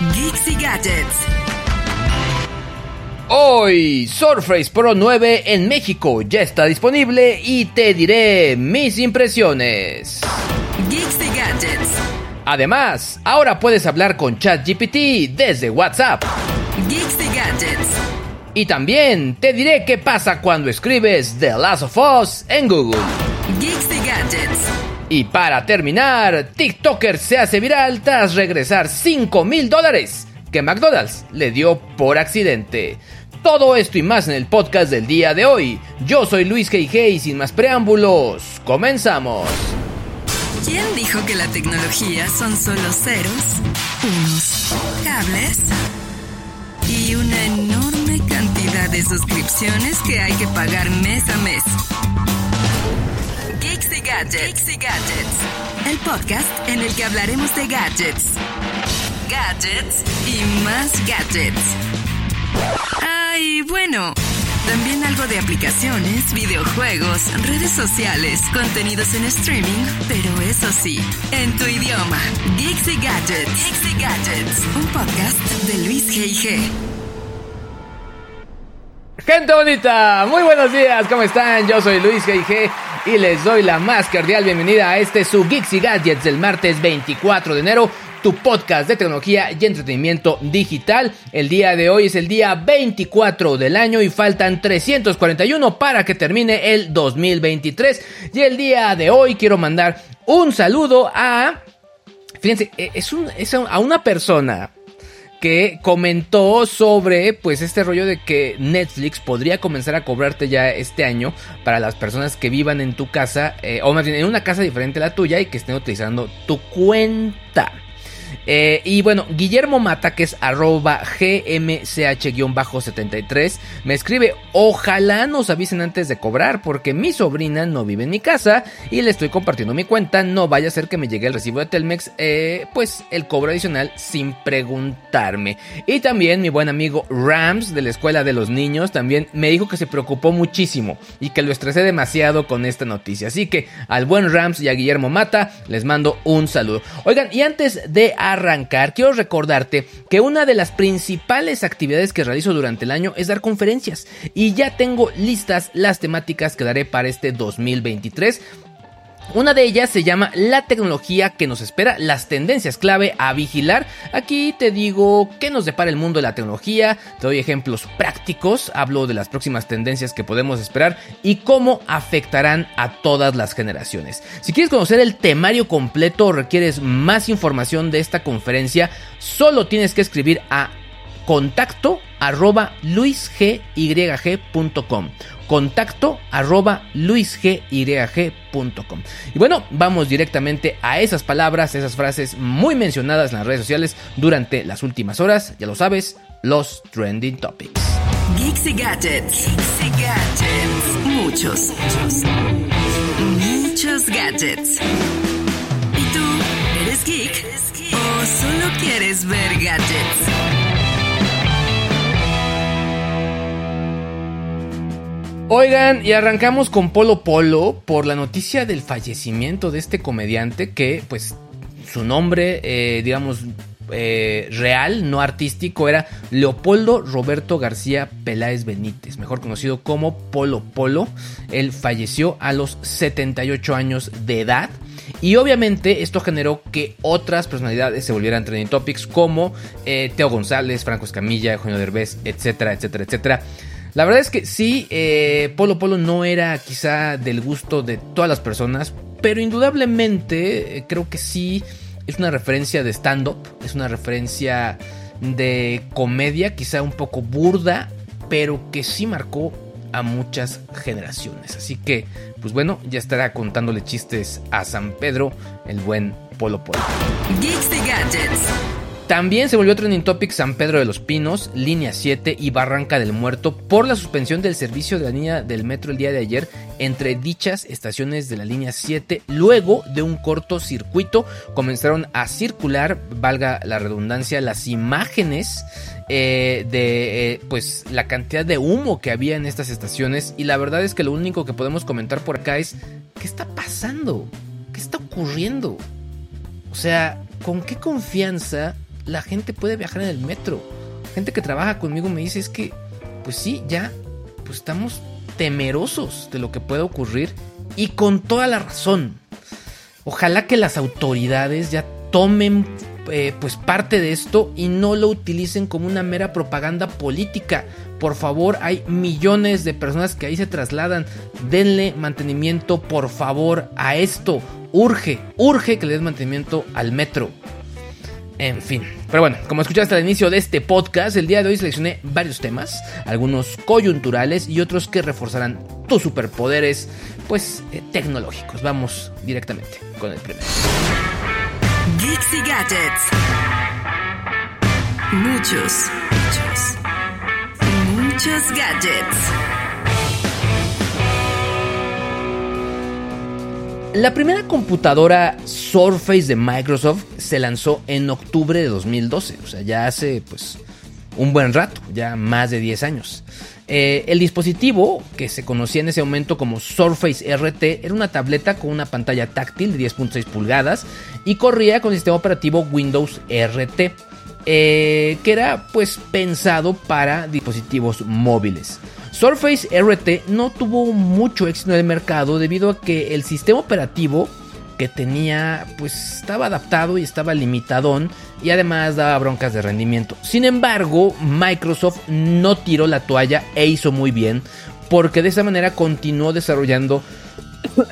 Geeks y Gadgets. Hoy, Surface Pro 9 en México ya está disponible y te diré mis impresiones. Geeks y Gadgets. Además, ahora puedes hablar con ChatGPT desde WhatsApp. Geeks y Gadgets. Y también te diré qué pasa cuando escribes The Last of Us en Google. Geeks y Gadgets. Y para terminar, TikToker se hace viral tras regresar 5 mil dólares que McDonald's le dio por accidente. Todo esto y más en el podcast del día de hoy. Yo soy Luis G.I.G. y sin más preámbulos, comenzamos. ¿Quién dijo que la tecnología son solo ceros, unos, cables y una enorme cantidad de suscripciones que hay que pagar mes a mes? Geeks y Gadgets. El podcast en el que hablaremos de gadgets, gadgets y más gadgets. Ay, bueno. También algo de aplicaciones, videojuegos, redes sociales, contenidos en streaming, pero eso sí, en tu idioma. Geeks y Gadgets. Geeks Gadgets. Un podcast de Luis G.I.G. Gente bonita, muy buenos días, ¿cómo están? Yo soy Luis G.I.G. y les doy la más cordial bienvenida a este su Geeks y Gadgets del martes 24 de enero tu podcast de tecnología y entretenimiento digital. El día de hoy es el día 24 del año y faltan 341 para que termine el 2023. Y el día de hoy quiero mandar un saludo a... Fíjense, es, un, es a una persona que comentó sobre pues este rollo de que Netflix podría comenzar a cobrarte ya este año para las personas que vivan en tu casa eh, o más bien en una casa diferente a la tuya y que estén utilizando tu cuenta. Eh, y bueno, Guillermo Mata, que es arroba GMCH-73, me escribe, ojalá nos avisen antes de cobrar, porque mi sobrina no vive en mi casa y le estoy compartiendo mi cuenta, no vaya a ser que me llegue el recibo de Telmex, eh, pues el cobro adicional sin preguntarme. Y también mi buen amigo Rams de la Escuela de los Niños también me dijo que se preocupó muchísimo y que lo estresé demasiado con esta noticia. Así que al buen Rams y a Guillermo Mata les mando un saludo. Oigan, y antes de arrancar, quiero recordarte que una de las principales actividades que realizo durante el año es dar conferencias y ya tengo listas las temáticas que daré para este 2023. Una de ellas se llama La tecnología que nos espera, las tendencias clave a vigilar. Aquí te digo qué nos depara el mundo de la tecnología, te doy ejemplos prácticos, hablo de las próximas tendencias que podemos esperar y cómo afectarán a todas las generaciones. Si quieres conocer el temario completo o requieres más información de esta conferencia, solo tienes que escribir a contacto arroba luisgyg.com contacto arroba luisgyg.com y bueno vamos directamente a esas palabras esas frases muy mencionadas en las redes sociales durante las últimas horas. Ya lo sabes los trending topics. Geeks y gadgets. Geeks y gadgets. Muchos muchos. Muchos gadgets. Y tú eres geek o solo quieres ver gadgets Oigan, y arrancamos con Polo Polo por la noticia del fallecimiento de este comediante que, pues, su nombre, eh, digamos, eh, real, no artístico, era Leopoldo Roberto García Peláez Benítez, mejor conocido como Polo Polo. Él falleció a los 78 años de edad. Y obviamente esto generó que otras personalidades se volvieran trending topics como eh, Teo González, Franco Escamilla, Eugenio Derbez, etcétera, etcétera, etcétera. La verdad es que sí, eh, Polo Polo no era quizá del gusto de todas las personas, pero indudablemente eh, creo que sí es una referencia de stand-up, es una referencia de comedia, quizá un poco burda, pero que sí marcó a muchas generaciones. Así que, pues bueno, ya estará contándole chistes a San Pedro, el buen Polo Polo. Geeks Gadgets. También se volvió trending topic San Pedro de los Pinos, Línea 7 y Barranca del Muerto por la suspensión del servicio de la línea del metro el día de ayer entre dichas estaciones de la línea 7. Luego de un cortocircuito comenzaron a circular, valga la redundancia, las imágenes eh, de eh, pues la cantidad de humo que había en estas estaciones y la verdad es que lo único que podemos comentar por acá es ¿qué está pasando? ¿Qué está ocurriendo? O sea, ¿con qué confianza la gente puede viajar en el metro. Gente que trabaja conmigo me dice es que, pues sí, ya, pues estamos temerosos de lo que pueda ocurrir y con toda la razón. Ojalá que las autoridades ya tomen eh, pues parte de esto y no lo utilicen como una mera propaganda política. Por favor, hay millones de personas que ahí se trasladan. Denle mantenimiento, por favor, a esto. Urge, urge que le den mantenimiento al metro. En fin. Pero bueno, como escuchaste al inicio de este podcast, el día de hoy seleccioné varios temas, algunos coyunturales y otros que reforzarán tus superpoderes, pues, eh, tecnológicos. Vamos directamente con el primero. Geeks y Gadgets. Muchos, muchos, muchos gadgets. La primera computadora Surface de Microsoft se lanzó en octubre de 2012, o sea, ya hace pues un buen rato, ya más de 10 años. Eh, el dispositivo, que se conocía en ese momento como Surface RT, era una tableta con una pantalla táctil de 10.6 pulgadas y corría con el sistema operativo Windows RT, eh, que era pues pensado para dispositivos móviles. Surface RT no tuvo mucho éxito en el mercado debido a que el sistema operativo que tenía pues estaba adaptado y estaba limitadón y además daba broncas de rendimiento. Sin embargo, Microsoft no tiró la toalla e hizo muy bien porque de esa manera continuó desarrollando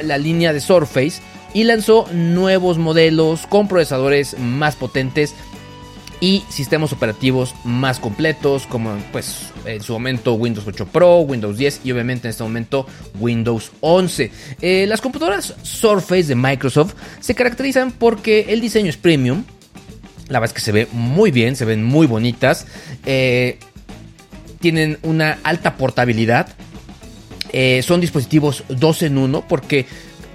la línea de Surface y lanzó nuevos modelos con procesadores más potentes y sistemas operativos más completos como pues en su momento Windows 8 Pro, Windows 10 y obviamente en este momento Windows 11. Eh, las computadoras Surface de Microsoft se caracterizan porque el diseño es premium, la verdad es que se ve muy bien, se ven muy bonitas, eh, tienen una alta portabilidad, eh, son dispositivos 2 en 1 porque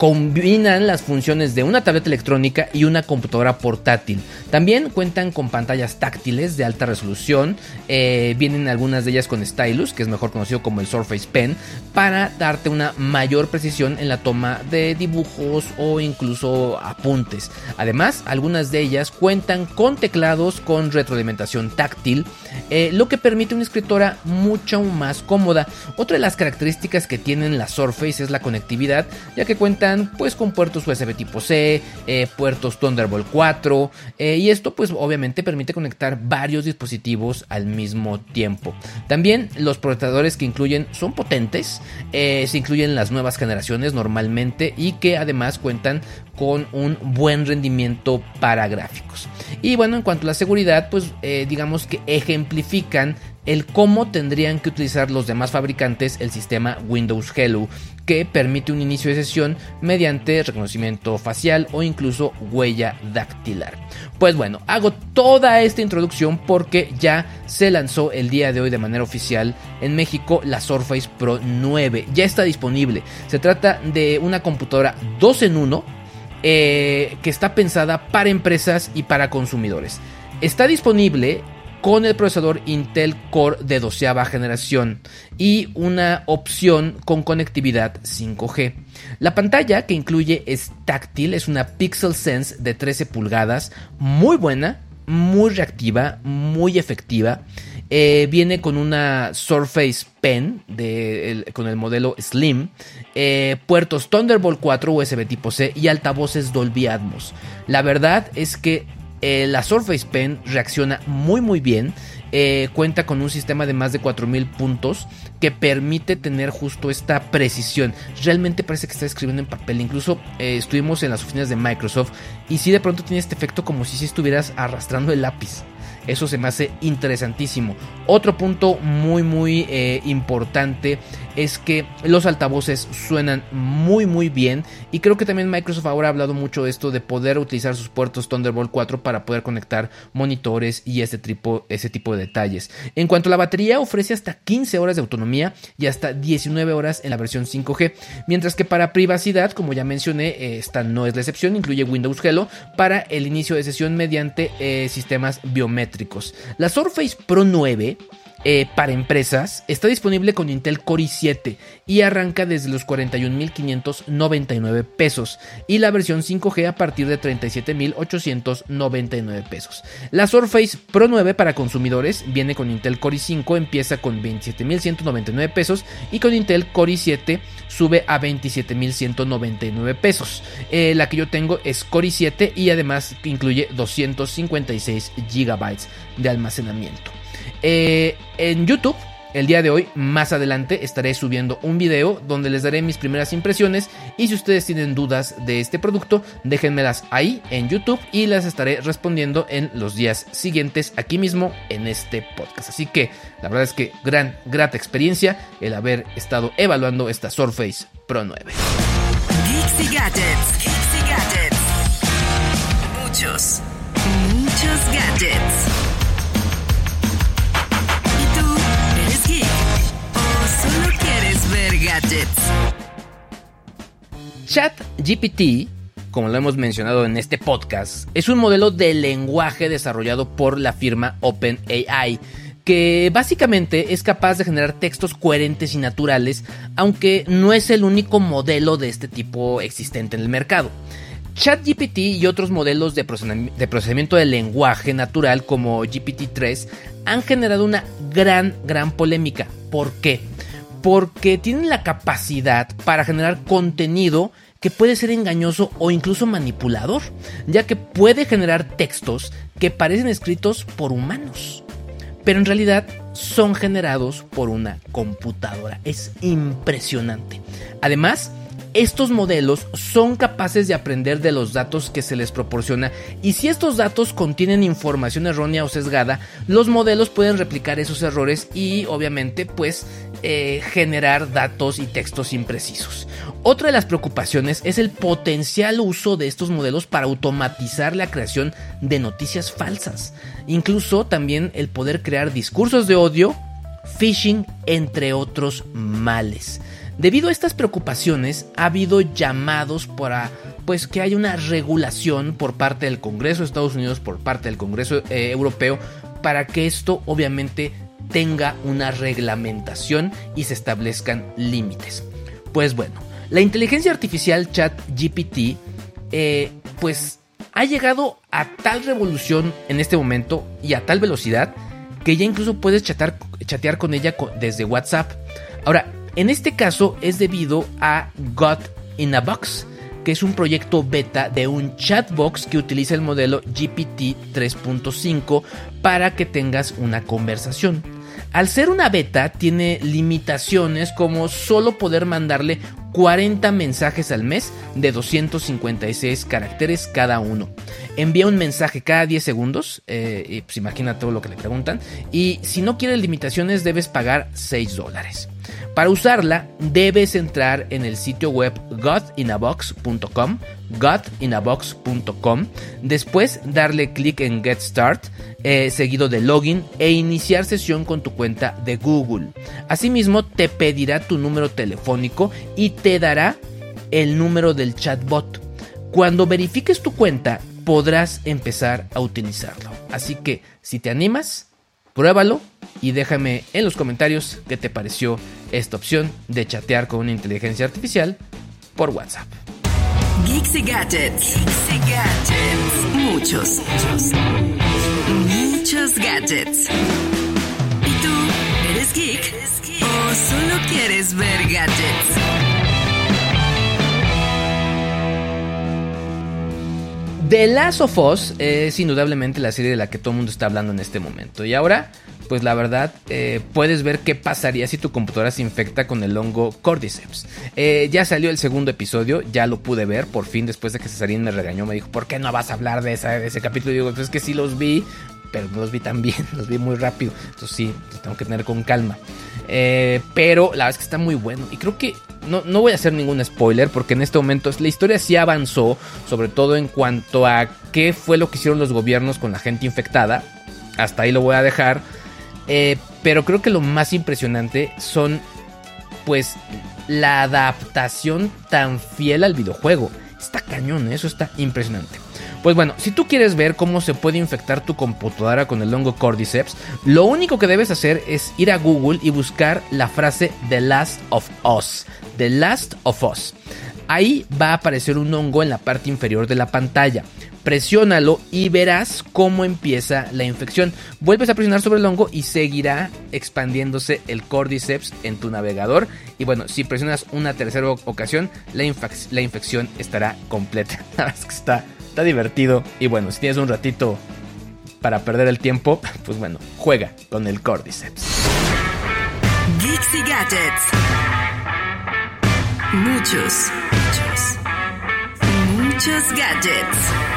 combinan las funciones de una tableta electrónica y una computadora portátil. También cuentan con pantallas táctiles de alta resolución, eh, vienen algunas de ellas con stylus, que es mejor conocido como el Surface Pen, para darte una mayor precisión en la toma de dibujos o incluso apuntes. Además, algunas de ellas cuentan con teclados con retroalimentación táctil, eh, lo que permite una escritora mucho más cómoda. Otra de las características que tienen las Surface es la conectividad, ya que cuentan pues con puertos USB tipo C, eh, puertos Thunderbolt 4 eh, y esto pues obviamente permite conectar varios dispositivos al mismo tiempo. También los procesadores que incluyen son potentes, eh, se incluyen las nuevas generaciones normalmente y que además cuentan con un buen rendimiento para gráficos. Y bueno, en cuanto a la seguridad, pues digamos que ejemplifican el cómo tendrían que utilizar los demás fabricantes el sistema Windows Hello, que permite un inicio de sesión mediante reconocimiento facial o incluso huella dactilar. Pues bueno, hago toda esta introducción porque ya se lanzó el día de hoy de manera oficial en México la Surface Pro 9. Ya está disponible. Se trata de una computadora 2 en 1 eh, que está pensada para empresas y para consumidores. Está disponible con el procesador Intel Core de doceava generación y una opción con conectividad 5G. La pantalla que incluye es táctil, es una Pixel Sense de 13 pulgadas, muy buena, muy reactiva, muy efectiva Eh, viene con una Surface Pen de, con el modelo Slim, eh, puertos Thunderbolt 4 USB tipo C y altavoces Dolby Atmos. La verdad es que eh, la Surface Pen reacciona muy muy bien. Eh, cuenta con un sistema de más de 4000 puntos que permite tener justo esta precisión. Realmente parece que está escribiendo en papel. Incluso eh, estuvimos en las oficinas de Microsoft y si de pronto tiene este efecto como si, estuvieras arrastrando el lápiz. Eso se me hace interesantísimo. Otro punto muy muy importante es que los altavoces suenan muy muy bien. Y creo que también Microsoft ahora ha hablado mucho de esto de poder utilizar sus puertos Thunderbolt 4 para poder conectar monitores y ese tipo, ese tipo de detalles. En cuanto a la batería ofrece hasta 15 horas de autonomía y hasta 19 horas en la versión 5G, mientras que para privacidad, como ya mencioné, esta no es la excepción, incluye Windows Hello para el inicio de sesión mediante eh, sistemas biométricos. La Surface Pro 9 eh, para empresas está disponible con Intel Core i7 y arranca desde los 41.599 pesos y la versión 5G a partir de 37.899 pesos. La Surface Pro 9 para consumidores viene con Intel Core i5, empieza con 27.199 pesos y con Intel Core i7 sube a 27.199 pesos. Eh, la que yo tengo es Core i7 y además incluye 256 GB de almacenamiento. Eh, en YouTube, el día de hoy, más adelante, estaré subiendo un video donde les daré mis primeras impresiones y si ustedes tienen dudas de este producto, déjenmelas ahí en YouTube y las estaré respondiendo en los días siguientes aquí mismo en este podcast. Así que la verdad es que gran, grata experiencia el haber estado evaluando esta Surface Pro 9. gadgets. gadgets. Muchos, muchos gadgets. Chat GPT, como lo hemos mencionado en este podcast, es un modelo de lenguaje desarrollado por la firma OpenAI que básicamente es capaz de generar textos coherentes y naturales, aunque no es el único modelo de este tipo existente en el mercado. ChatGPT y otros modelos de procesamiento de lenguaje natural como GPT-3 han generado una gran, gran polémica. ¿Por qué? Porque tienen la capacidad para generar contenido que puede ser engañoso o incluso manipulador, ya que puede generar textos que parecen escritos por humanos, pero en realidad son generados por una computadora. Es impresionante. Además, estos modelos son capaces de aprender de los datos que se les proporciona y si estos datos contienen información errónea o sesgada, los modelos pueden replicar esos errores y obviamente pues eh, generar datos y textos imprecisos. Otra de las preocupaciones es el potencial uso de estos modelos para automatizar la creación de noticias falsas, incluso también el poder crear discursos de odio, phishing, entre otros males. Debido a estas preocupaciones, ha habido llamados para pues que haya una regulación por parte del Congreso de Estados Unidos, por parte del Congreso eh, Europeo, para que esto obviamente tenga una reglamentación y se establezcan límites. Pues bueno, la inteligencia artificial chat GPT eh, pues ha llegado a tal revolución en este momento y a tal velocidad que ya incluso puedes chatear con ella desde WhatsApp. Ahora, en este caso es debido a God in a Box, que es un proyecto beta de un chatbox que utiliza el modelo GPT 3.5 para que tengas una conversación. Al ser una beta tiene limitaciones como solo poder mandarle 40 mensajes al mes de 256 caracteres cada uno. Envía un mensaje cada 10 segundos, eh, pues imagina todo lo que le preguntan, y si no quieres limitaciones debes pagar 6 dólares. Para usarla debes entrar en el sitio web godinabox.com, godinabox.com, después darle clic en Get Start, eh, seguido de login e iniciar sesión con tu cuenta de Google. Asimismo te pedirá tu número telefónico y te dará el número del chatbot. Cuando verifiques tu cuenta podrás empezar a utilizarlo. Así que si te animas, pruébalo y déjame en los comentarios qué te pareció esta opción de chatear con una inteligencia artificial por WhatsApp. Geeks y gadgets. gadgets. Muchos, muchos, muchos gadgets. ¿Eres geek? ¿O solo quieres ver gadgets? The Last of Us es indudablemente la serie de la que todo el mundo está hablando en este momento. Y ahora, pues la verdad, eh, puedes ver qué pasaría si tu computadora se infecta con el hongo Cordyceps. Eh, ya salió el segundo episodio, ya lo pude ver, por fin, después de que Cesarín me regañó, me dijo, ¿por qué no vas a hablar de, esa, de ese capítulo? Y digo, pues es que sí los vi, pero no los vi tan bien, los vi muy rápido. Entonces sí, los tengo que tener con calma. Eh, pero la verdad es que está muy bueno. Y creo que no, no, voy a hacer ningún spoiler porque en este momento la historia sí avanzó, sobre todo en cuanto a qué fue lo que hicieron los gobiernos con la gente infectada. Hasta ahí lo voy a dejar. Eh, pero creo que lo más impresionante son pues la adaptación tan fiel al videojuego. Está cañón, ¿eh? eso está impresionante. Pues bueno, si tú quieres ver cómo se puede infectar tu computadora con el hongo Cordyceps, lo único que debes hacer es ir a Google y buscar la frase The Last of Us. The Last of Us. Ahí va a aparecer un hongo en la parte inferior de la pantalla. Presiónalo y verás cómo empieza la infección. Vuelves a presionar sobre el hongo y seguirá expandiéndose el Cordyceps en tu navegador. Y bueno, si presionas una tercera ocasión, la, infección estará completa. La verdad que está Está divertido. Y bueno, si tienes un ratito para perder el tiempo, pues bueno, juega con el Cordyceps. Geeks y Gadgets. Muchos, muchos, muchos gadgets.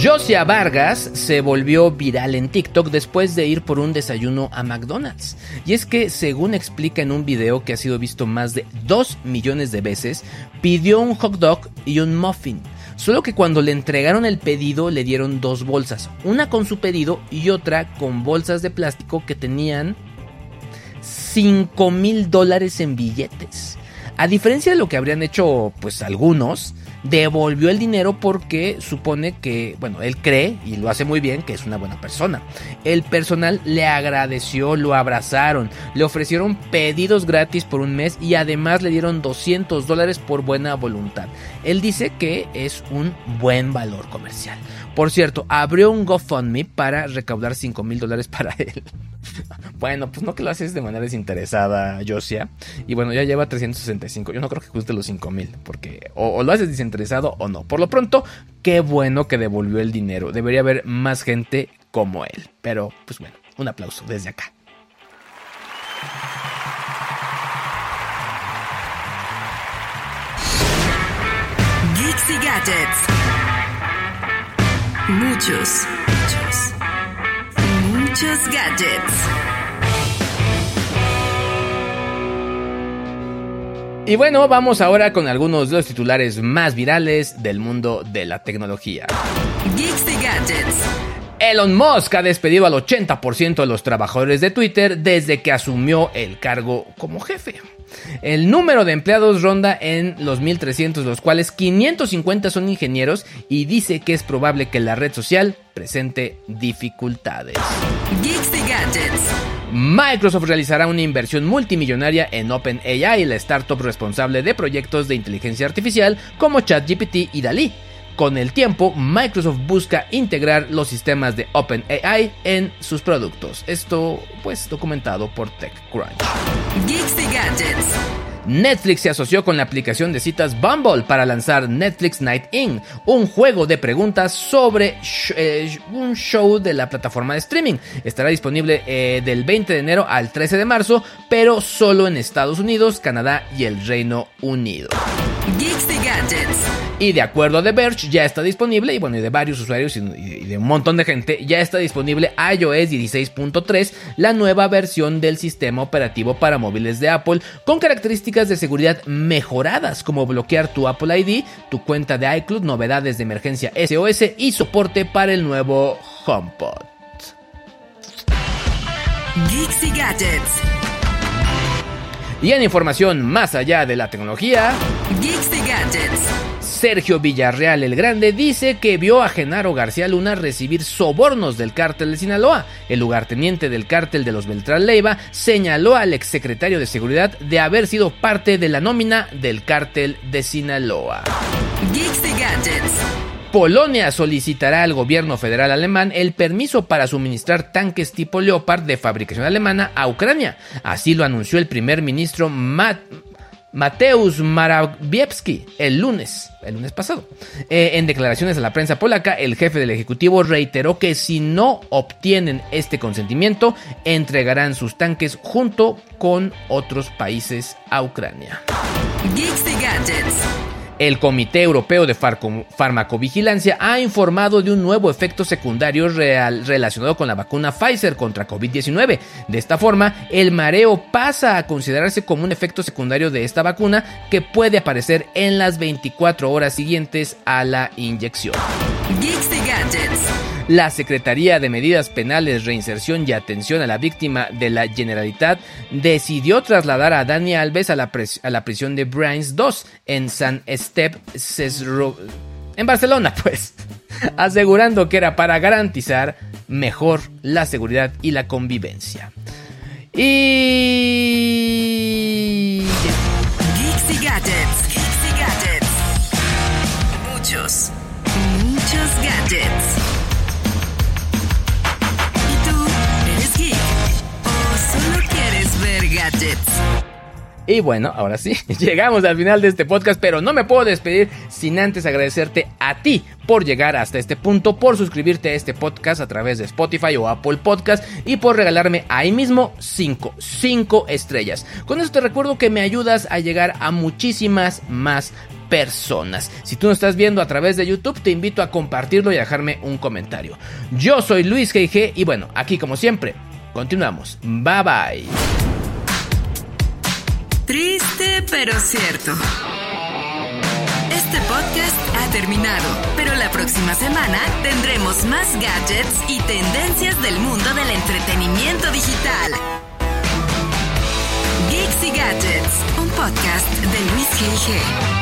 Josia Vargas se volvió viral en TikTok después de ir por un desayuno a McDonald's. Y es que, según explica en un video que ha sido visto más de 2 millones de veces, pidió un hot dog y un muffin. Solo que cuando le entregaron el pedido le dieron dos bolsas, una con su pedido y otra con bolsas de plástico que tenían 5 mil dólares en billetes. A diferencia de lo que habrían hecho pues algunos, devolvió el dinero porque supone que, bueno, él cree y lo hace muy bien que es una buena persona. El personal le agradeció, lo abrazaron, le ofrecieron pedidos gratis por un mes y además le dieron 200 dólares por buena voluntad. Él dice que es un buen valor comercial. Por cierto, abrió un GoFundMe para recaudar 5 mil dólares para él. bueno, pues no que lo haces de manera desinteresada, Josia. Y bueno, ya lleva 365. Yo no creo que cueste los 5 mil, porque o, lo haces desinteresado o no. Por lo pronto, qué bueno que devolvió el dinero. Debería haber más gente como él. Pero, pues bueno, un aplauso desde acá. Geeks y Gadgets. Muchos, muchos, muchos gadgets. Y bueno, vamos ahora con algunos de los titulares más virales del mundo de la tecnología. Geeks y Gadgets. Elon Musk ha despedido al 80% de los trabajadores de Twitter desde que asumió el cargo como jefe. El número de empleados ronda en los 1300, los cuales 550 son ingenieros y dice que es probable que la red social presente dificultades. Microsoft realizará una inversión multimillonaria en OpenAI, la startup responsable de proyectos de inteligencia artificial como ChatGPT y DALI con el tiempo, Microsoft busca integrar los sistemas de OpenAI en sus productos. Esto, pues, documentado por TechCrunch. Netflix se asoció con la aplicación de citas Bumble para lanzar Netflix Night In, un juego de preguntas sobre eh, un show de la plataforma de streaming. Estará disponible eh, del 20 de enero al 13 de marzo, pero solo en Estados Unidos, Canadá y el Reino Unido. Y de acuerdo a The Verge, ya está disponible, y bueno, y de varios usuarios y, de un montón de gente, ya está disponible iOS 16.3, la nueva versión del sistema operativo para móviles de Apple, con características de seguridad mejoradas, como bloquear tu Apple ID, tu cuenta de iCloud, novedades de emergencia SOS y soporte para el nuevo HomePod. Geeks y Gadgets. Y en información más allá de la tecnología, Geeks y Gadgets. Sergio Villarreal el Grande dice que vio a Genaro García Luna recibir sobornos del cártel de Sinaloa. El lugarteniente del cártel de los Beltrán Leiva señaló al exsecretario de Seguridad de haber sido parte de la nómina del cártel de Sinaloa. Polonia solicitará al gobierno federal alemán el permiso para suministrar tanques tipo Leopard de fabricación alemana a Ucrania. Así lo anunció el primer ministro Mateusz Morawiecki el lunes, el lunes pasado. Eh, en declaraciones a la prensa polaca, el jefe del Ejecutivo reiteró que si no obtienen este consentimiento, entregarán sus tanques junto con otros países a Ucrania. El Comité Europeo de Farmacovigilancia ha informado de un nuevo efecto secundario real relacionado con la vacuna Pfizer contra COVID-19. De esta forma, el mareo pasa a considerarse como un efecto secundario de esta vacuna que puede aparecer en las 24 horas siguientes a la inyección. La Secretaría de Medidas Penales, Reinserción y Atención a la Víctima de la Generalitat decidió trasladar a Dani Alves a la, prisión de Brains 2 en San Estep, en Barcelona, pues, asegurando que era para garantizar mejor la seguridad y la convivencia. Y... Y bueno, ahora sí, llegamos al final de este podcast, pero no me puedo despedir sin antes agradecerte a ti por llegar hasta este punto, por suscribirte a este podcast a través de Spotify o Apple Podcast y por regalarme ahí mismo 5, 5 estrellas. Con eso te recuerdo que me ayudas a llegar a muchísimas más personas. Si tú no estás viendo a través de YouTube, te invito a compartirlo y a dejarme un comentario. Yo soy Luis GG y bueno, aquí como siempre, continuamos. Bye bye. Triste pero cierto. Este podcast ha terminado, pero la próxima semana tendremos más gadgets y tendencias del mundo del entretenimiento digital. Geeks y Gadgets, un podcast de Luis G.G.